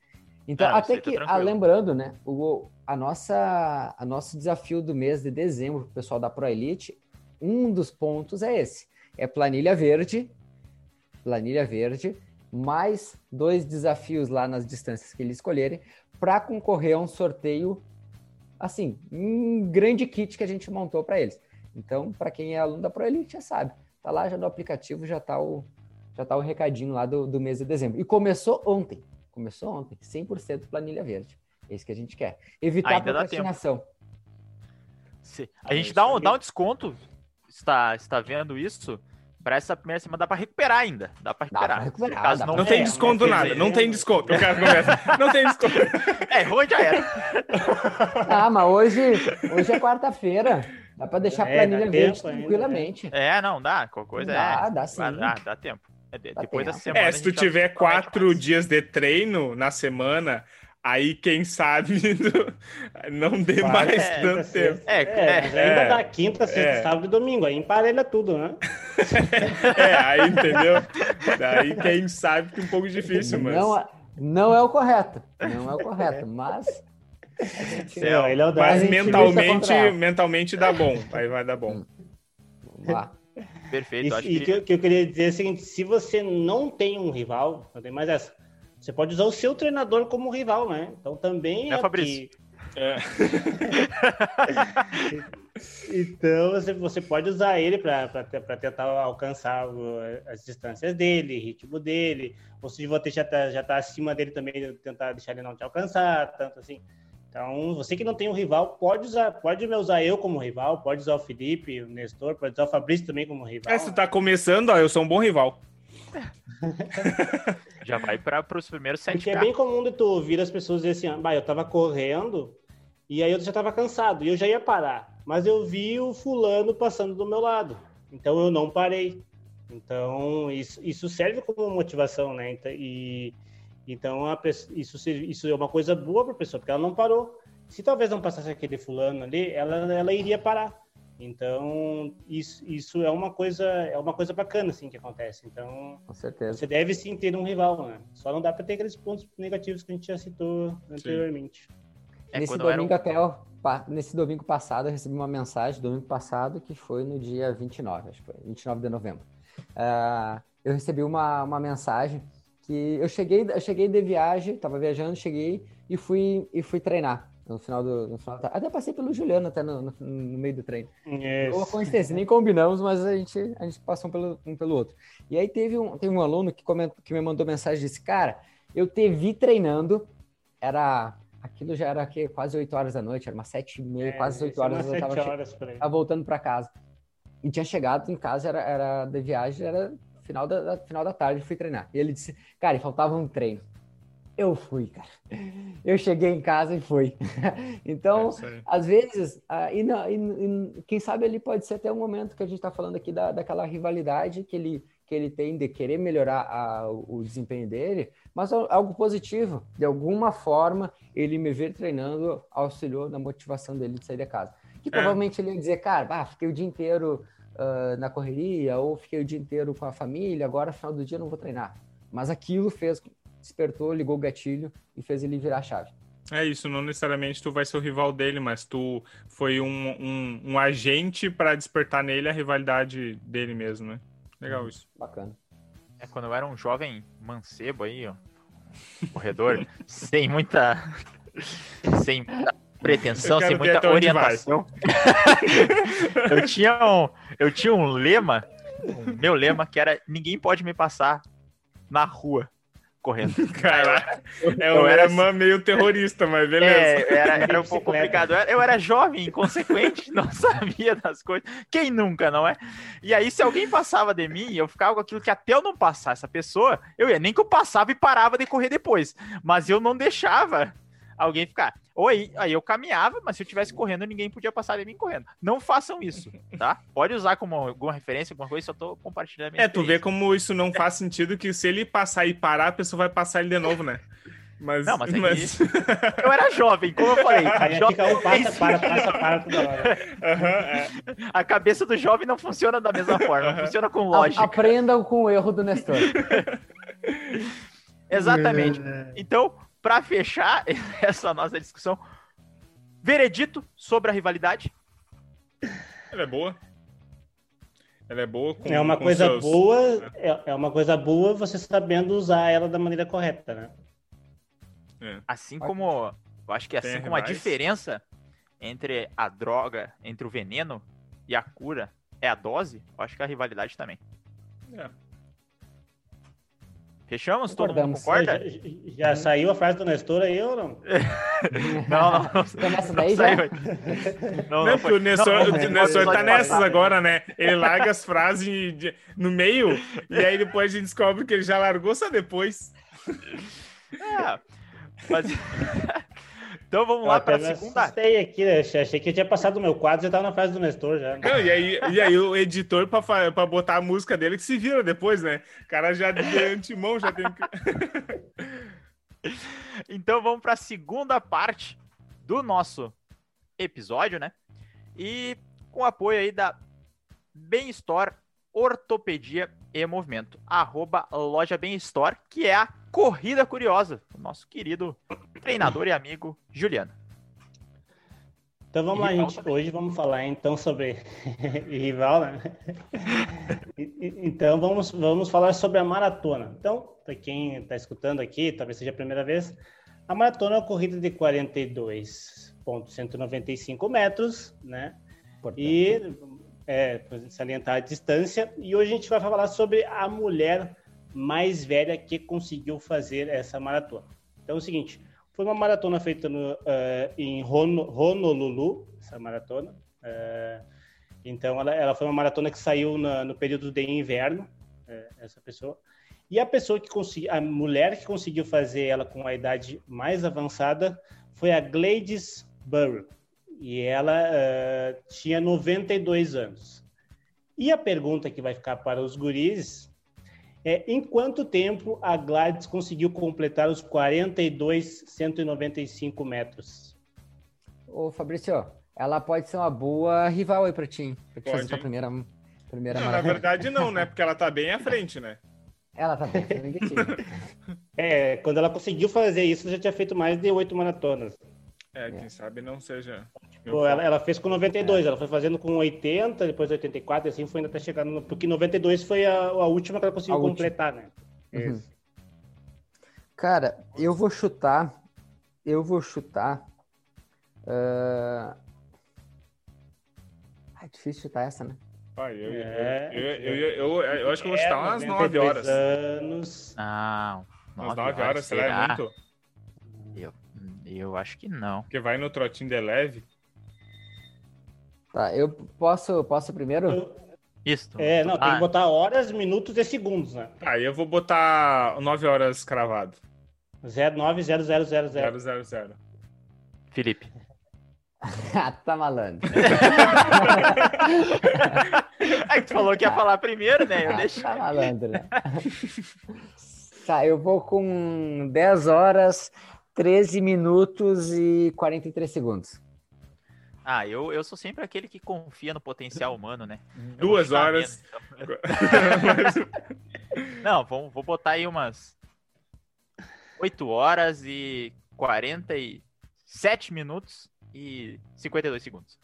Então, Ah, até tá que, ah, tranquilo. lembrando, né, o, a nossa, a nosso desafio do mês de dezembro, pro pessoal da Pro Elite, um dos pontos é esse, é planilha verde, planilha verde, mais dois desafios lá nas distâncias que eles escolherem, para concorrer a um sorteio, assim, um grande kit que a gente montou para eles. Então, para quem é aluno da Pro Elite já sabe, tá lá já no aplicativo, já tá o, já tá o recadinho lá do, do mês de dezembro. E começou ontem. Começou ontem, 100% planilha verde. É isso que a gente quer. Evitar Ainda dá procrastinação. Se- Ah, A gente dá um, dá um desconto. Está, está vendo isso? Para essa primeira semana dá para recuperar ainda. Dá para Dá pra recuperar. recuperar, Caso dá não, Não tem É, desconto mas nada, não tem desconto. O cara começa, não tem desconto. É, ruim já era. Ah, mas hoje, hoje é quarta-feira. Dá para deixar a É, planilha verde tempo ainda, tranquilamente. É, não, dá. Qualquer coisa Dá, é. dá sim. Dá, dá tempo. É, depois da semana. É, se tu tiver quatro dias de treino na semana, aí quem sabe não dê Quarta, mais é, tanto tempo. sexta. É, É, mas é. ainda dá quinta, sexta, É. sábado e domingo. Aí emparelha tudo, né? É, aí entendeu? Daí quem sabe que é um pouco difícil, mas. Não, é- não é o correto. Não é o correto, mas. gente- Não, ele é o da- Mas mentalmente, mentalmente dá bom. Aí vai dar bom. Vamos lá. Perfeito. E, acho e que... que, eu- que eu queria dizer é o seguinte: se você não tem um rival, não tem mais essa. Você pode usar o seu treinador como rival, né? Então também Né, é Fabrício? que- É. Então você, você pode usar ele para tentar alcançar as distâncias dele, ritmo dele. Ou se você já tá, já tá acima dele também, tentar deixar ele não te alcançar, tanto assim. Então, você que não tem um rival, pode usar, pode usar eu como rival, pode usar o Felipe, o Nestor, pode usar o Fabrício também como rival. É, se tá começando, ó, eu sou um bom rival. Já vai para os primeiros 7 Porque é bem comum de tu ouvir as pessoas dizer assim, ah, bah, eu tava correndo e aí eu já tava cansado e eu já ia parar. Mas eu vi o fulano passando do meu lado. Então eu não parei. Então isso, isso serve como motivação, né? Então, e, então a isso, isso é uma coisa boa para a pessoa, porque ela não parou. Se talvez não passasse aquele fulano ali, ela, ela iria parar. Então isso, isso é uma coisa é uma coisa bacana assim que acontece. Então Com certeza. você deve sim ter um rival, né? Só não dá para ter aqueles pontos negativos que a gente já citou anteriormente. É, nesse domingo um- até o- nesse domingo passado eu recebi uma mensagem domingo passado que foi no dia 29, acho que foi 29 de novembro. Ah, eu recebi uma, uma mensagem que eu cheguei eu cheguei de viagem, estava viajando, cheguei e fui e fui treinar no final do, no final da até passei pelo Juliano até no, no- no meio do treino. Yes. Uma coincidência, nem combinamos, mas a gente, a gente passou um pelo, um pelo outro. E aí teve um, teve um aluno que, comentou, que me mandou mensagem disse, cara, eu te vi treinando, era... Aquilo já era aqui, quase 8 horas da noite, era umas 7 e meia, É, quase 8 são horas, eu tava, che- horas aí. tava voltando para casa. E tinha chegado em casa, era, era de viagem, era final da, da- final da tarde, fui treinar. E ele disse, cara, faltava um treino. Eu fui, cara. Eu cheguei em casa e fui. É então, aí. às vezes, ah, e, não- e- e quem sabe ali pode ser até um momento que a gente está falando aqui da, daquela rivalidade que ele, que ele tem de querer melhorar a- o desempenho dele, mas al- algo positivo. De alguma forma, ele me ver treinando auxiliou na motivação dele de sair de casa. Que provavelmente ele ia dizer, cara, ah, fiquei o dia inteiro ah, na correria, ou fiquei o dia inteiro com a família, agora, final do dia, não vou treinar. Mas aquilo fez, despertou, ligou o gatilho e fez ele virar a chave. É isso, não necessariamente tu vai ser o rival dele, mas tu foi um, um, um agente para despertar nele a rivalidade dele mesmo, né? Legal isso. Bacana. É, quando eu era um jovem mancebo aí, ó, corredor, sem muita. sem muita pretensão, sem muita orientação. eu, tinha um, eu tinha um lema, o meu lema, que era ninguém pode me passar na rua correndo. Cara, é um era meio terrorista, mas beleza. É, era, era um pouco complicado. Eu era jovem, inconsequente, não sabia das coisas. Quem nunca, não é? E aí, se alguém passava de mim, eu ficava com aquilo que até eu não passar essa pessoa, eu ia nem que eu passava e parava de correr depois. Mas eu não deixava alguém ficar. Ou aí, aí eu caminhava, mas se eu tivesse correndo, ninguém podia passar de mim correndo. Não façam isso, tá? Pode usar como alguma referência, alguma coisa, só tô compartilhando a minha É, tu vê como isso não faz sentido, que se ele passar e parar, a pessoa vai passar ele de novo, né? Mas, não, mas, é mas... eu era jovem, como eu falei. Aí jovem... fica um passa, para, passa, para toda hora. Uhum, é. A cabeça do jovem não funciona da mesma forma, não funciona com lógica. Aprendam com o erro do Nestor. Exatamente. Então, para fechar essa nossa discussão, veredito sobre a rivalidade? Ela é boa. Ela é boa com, É uma coisa seus... boa, é, é uma coisa boa você sabendo usar ela da maneira correta, né? É. Assim como, eu acho que assim como a diferença entre a droga, entre o veneno e a cura é a dose, eu acho que a rivalidade também. É. Fechamos? Todo mundo concorda? Já, já, saiu a frase do Nestor aí ou não? não, não. não Começa daí já? Não, não, não o Nestor, não, o Nestor tá nessas agora, né? Ele larga as frases de, no meio e aí depois a gente descobre que ele já largou só depois. É, mas... Então vamos lá para a segunda. Assustei aqui, né? Achei que eu tinha passado o meu quadro, já estava na fase do Nestor já. Não, e, aí, e aí o editor, para botar a música dele, que se vira depois, né? O cara já de antemão já tem que. então vamos para a segunda parte do nosso episódio, né? E com apoio aí da Bem Store Ortopedia e Movimento, arroba loja Bem Store, que é a Corrida Curiosa, do nosso querido treinador e amigo Juliano. Então vamos lá, gente. Também. Hoje vamos falar então sobre rival, né? então vamos, vamos falar sobre a maratona. Então, para quem está escutando aqui, talvez seja a primeira vez, a maratona é uma corrida de 42,195 metros, né? E é, salientar a distância. E hoje a gente vai falar sobre a mulher mais velha que conseguiu fazer essa maratona. Então é o seguinte, foi uma maratona feita no, uh, em Honolulu, essa maratona. Uh, então ela, ela, foi uma maratona que saiu na, no período de inverno, uh, essa pessoa. E a pessoa que conseguiu, a mulher que conseguiu fazer ela com a idade mais avançada foi a Gladys Burr. E ela tinha 92 anos. E a pergunta que vai ficar para os guris é, em quanto tempo a Gladys conseguiu completar os 42,195 metros? Ô, Fabrício, ela pode ser uma boa rival aí para ti, para te fazer a primeira, primeira não, Na verdade, não, né? Porque ela tá bem à frente, né? Ela tá bem à frente. é, quando ela conseguiu fazer isso, já tinha feito mais de oito maratonas. É, quem é. sabe não seja. Pô, ela, ela, fez com 92, é. ela foi fazendo com 80, depois 84, assim foi ainda até chegando. No, porque 92 foi a, a última que ela conseguiu a completar, última. né? Uhum. Cara, eu vou chutar. Eu vou chutar. Uh... É difícil chutar essa, né? Pai, eu, é, eu, eu, eu, eu, acho que eu vou chutar umas 9 horas. Anos. Não. Umas 9 horas, será? É muito? Eu acho que não. Porque vai no trotinho de leve. Tá, eu posso, posso primeiro? Isso. É, não, ah. tem que botar horas, minutos e segundos, né? Aí eu vou botar 9 horas cravado. 090000. Felipe. ah, tá malandro. Aí tu falou que ia falar primeiro, né? Eu ah, deixo. Tá malandro, né? tá, eu vou com 10 horas, 13 minutos e 43 segundos. Ah, eu, eu sou sempre aquele que confia no potencial humano, né? Eu Duas horas. Menos, então. Não, vou, vou botar aí umas 8 horas e 47 minutos e 52 segundos.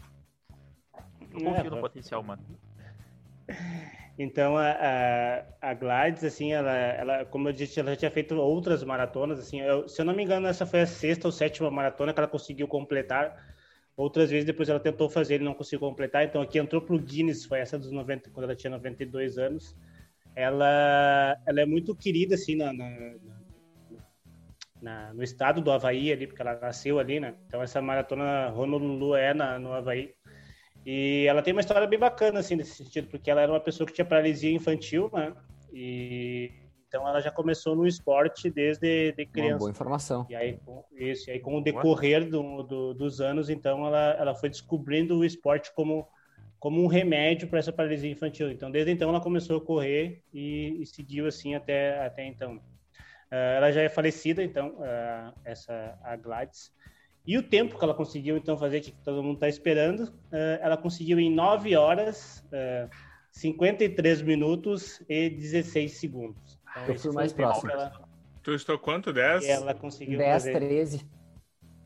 Eu confio é, no potencial humano. Então a, a, a, Gladys, assim, ela, ela, como eu disse, ela já tinha feito outras maratonas, assim, eu, se eu não me engano, essa foi a sexta ou sétima maratona que ela conseguiu completar. Outras vezes depois ela tentou fazer, ele não conseguiu completar. Então aqui entrou pro Guinness, foi essa dos 90, quando ela tinha 92 anos. Ela, ela é muito querida assim na, na, na, no estado do Havaí ali, porque ela nasceu ali, né? Então essa maratona Honolulu é na, no Havaí. E ela tem uma história bem bacana, assim, nesse sentido, porque ela era uma pessoa que tinha paralisia infantil, né? E então ela já começou no esporte desde de criança. Uma boa informação. E aí, com, isso, e aí com o decorrer do, do, dos anos, então ela, ela foi descobrindo o esporte como, como um remédio para essa paralisia infantil. Então, desde então ela começou a correr e, e seguiu assim até, até então. Uh, ela já é falecida, então, uh, essa a Gladys. E o tempo que ela conseguiu, então, fazer, que todo mundo está esperando, uh, ela conseguiu em 9 horas, uh, 53 minutos e 16 segundos. Então, eu fui mais próximo. Ela... Tu estou quanto? 10? ela conseguiu 10, fazer. 13.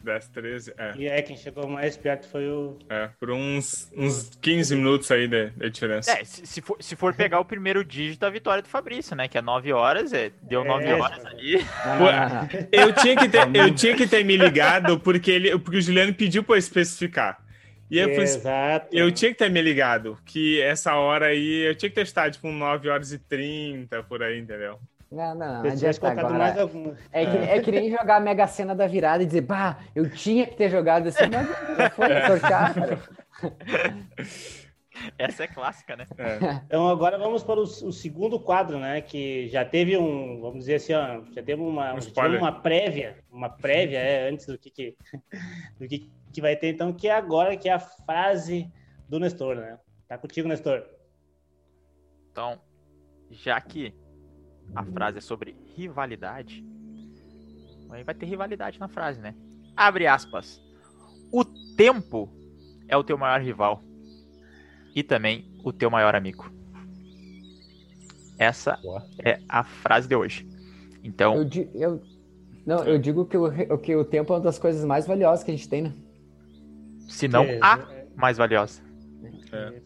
10, 13, é. E é, quem chegou mais perto foi o. É, por uns, uns 15 minutos aí de, de diferença. É, se, se, for, se for pegar o primeiro dígito, a vitória do Fabrício, né? Que é 9 horas, é, deu 9 É, horas cara. ali. Ah, Eu tinha que ter, eu tinha que ter me ligado porque, ele, porque o Juliano pediu para eu especificar. E eu, assim, Exato. eu tinha que ter me ligado que essa hora aí, eu tinha que ter estado tipo 9 horas e 30 por aí, entendeu? não, não, não tivesse adianta colocado agora. mais algum. É que, é que nem jogar a Mega Sena da virada e dizer, bah, eu tinha que ter jogado assim, mas já foi sortear, cara. Essa é clássica, né? É. Então agora vamos para o, o segundo quadro, né? Que já teve um, vamos dizer assim, ó, já teve uma, Um uma prévia, uma prévia é, antes do que, que do que, que vai ter, então, que é agora que é a frase do Nestor, né? Tá contigo, Nestor. Então, já que a frase é sobre rivalidade, aí vai ter rivalidade na frase, né? Abre aspas. O tempo é o teu maior rival e também o teu maior amigo. Essa Boa. é a frase de hoje. Então, Eu, eu- não, eu digo que o, que o tempo é uma das coisas mais valiosas que a gente tem, né? Se não É, a mais valiosa. É.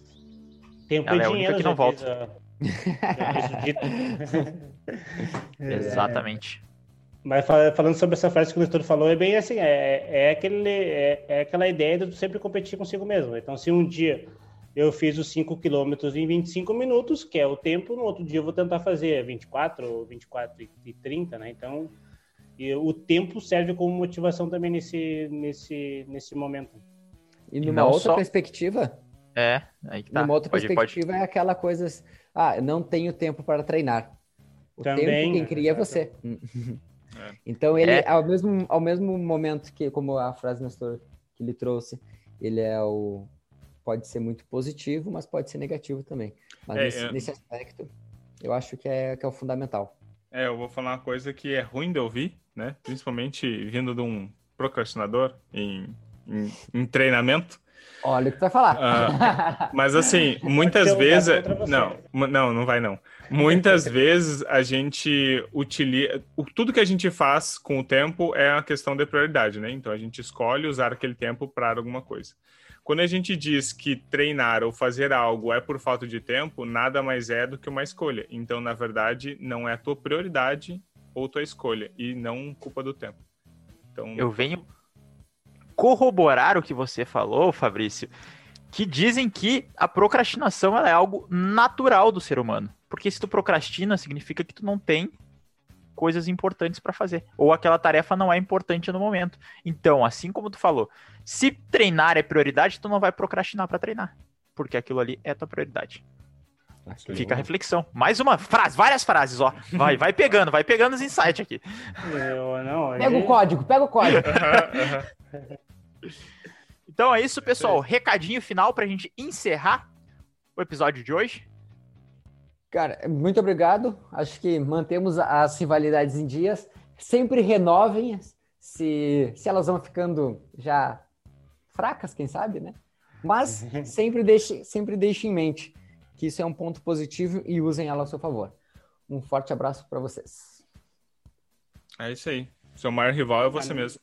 Tempo Ela e é a única dinheiro, que não volta. É. Exatamente. Mas fala- falando sobre essa frase que o Nestor falou, é bem assim, é, é, aquele, é, é aquela ideia de tu sempre competir consigo mesmo. Então, se um dia eu fiz os 5 quilômetros em 25 minutos, que é o tempo, no outro dia eu vou tentar fazer 24 ou 24 e- e 30, né? Então, e o tempo serve como motivação também nesse, nesse, nesse momento. E numa não outra só- perspectiva, É, aí que tá. numa outra Pode- pode- perspectiva é aquela coisa, ah, eu não tenho tempo para treinar. O Também, tempo quem né? cria é você. Então ele, É. ao, mesmo, ao mesmo momento que, como a frase Nestor que ele trouxe, ele é o pode ser muito positivo, mas pode ser negativo também. Mas É, nesse, é. nesse aspecto, eu acho que é, que é o fundamental. É, eu vou falar uma coisa que é ruim de ouvir, né? Principalmente vindo de um procrastinador em, em, em treinamento. Olha o que tu vai falar. Ah, Mas assim, muitas vezes. Não, não, não vai não. Muitas vezes a gente utiliza. o- Tudo que a gente faz com o tempo é a questão de prioridade, né? Então a gente escolhe usar aquele tempo para alguma coisa. Quando a gente diz que treinar ou fazer algo é por falta de tempo, nada mais é do que uma escolha. Então, na verdade, não é a tua prioridade ou tua escolha, e não culpa do tempo. Então, Eu venho corroborar o que você falou, Fabrício, que dizem que a procrastinação ela é algo natural do ser humano. Porque se tu procrastina, significa que tu não tem coisas importantes para fazer. Ou aquela tarefa não é importante no momento. Então, assim como tu falou, se treinar é prioridade, tu não vai procrastinar para treinar. Porque aquilo ali é tua prioridade. Fica a reflexão. Mais uma frase, várias frases, ó. Vai, vai pegando, vai pegando os insights aqui. Eu, não, Pega ele- o código, pega o código. Então é isso, pessoal. Recadinho final pra gente encerrar o episódio de hoje. Cara, muito obrigado. Acho que mantemos as rivalidades em dias. Sempre renovem se, se elas vão ficando já fracas, quem sabe, né? Mas sempre deixe, sempre deixe em mente que isso é um ponto positivo e usem ela a seu favor. Um forte abraço para vocês. É isso aí. Seu maior rival é você mesmo.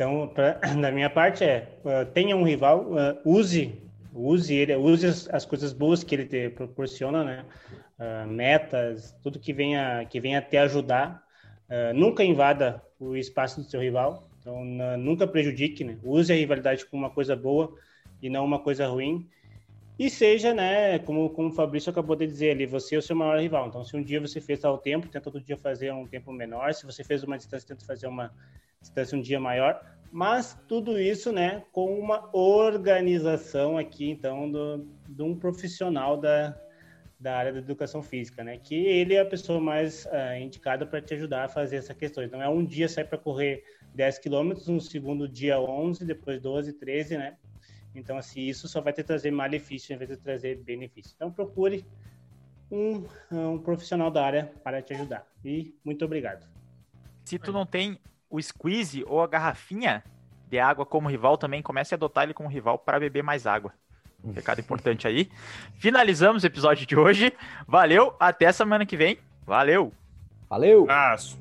Então, pra, da minha parte é, uh, tenha um rival, uh, use, use ele, use as, as coisas boas que ele te proporciona, né? Uh, metas, tudo que venha, que venha te ajudar. Nunca invada o espaço do seu rival, então nunca prejudique, né? Use a rivalidade como uma coisa boa e não uma coisa ruim. e seja, né, como, como o Fabrício acabou de dizer ali, você é o seu maior rival. Então, se um dia você fez tal tempo, tenta outro dia fazer um tempo menor. Se você fez uma distância, tenta fazer uma distância um dia maior. Mas tudo isso, né, com uma organização aqui, então, do, de um profissional da, da área da educação física, né, que ele é a pessoa mais uh, indicada para te ajudar a fazer essa questão. Então, é um dia sai para correr 10 quilômetros, um segundo dia 11, depois 12, 13, né, então, assim, isso só vai te trazer malefício em vez de trazer benefício. Então, procure um, um profissional da área para te ajudar. E muito obrigado. Se tu não tem o squeeze ou a garrafinha de água como rival, também comece a adotar ele como rival para beber mais água. Um recado importante aí. Finalizamos o episódio de hoje. Valeu, até semana que vem. Valeu. Valeu. Abraço.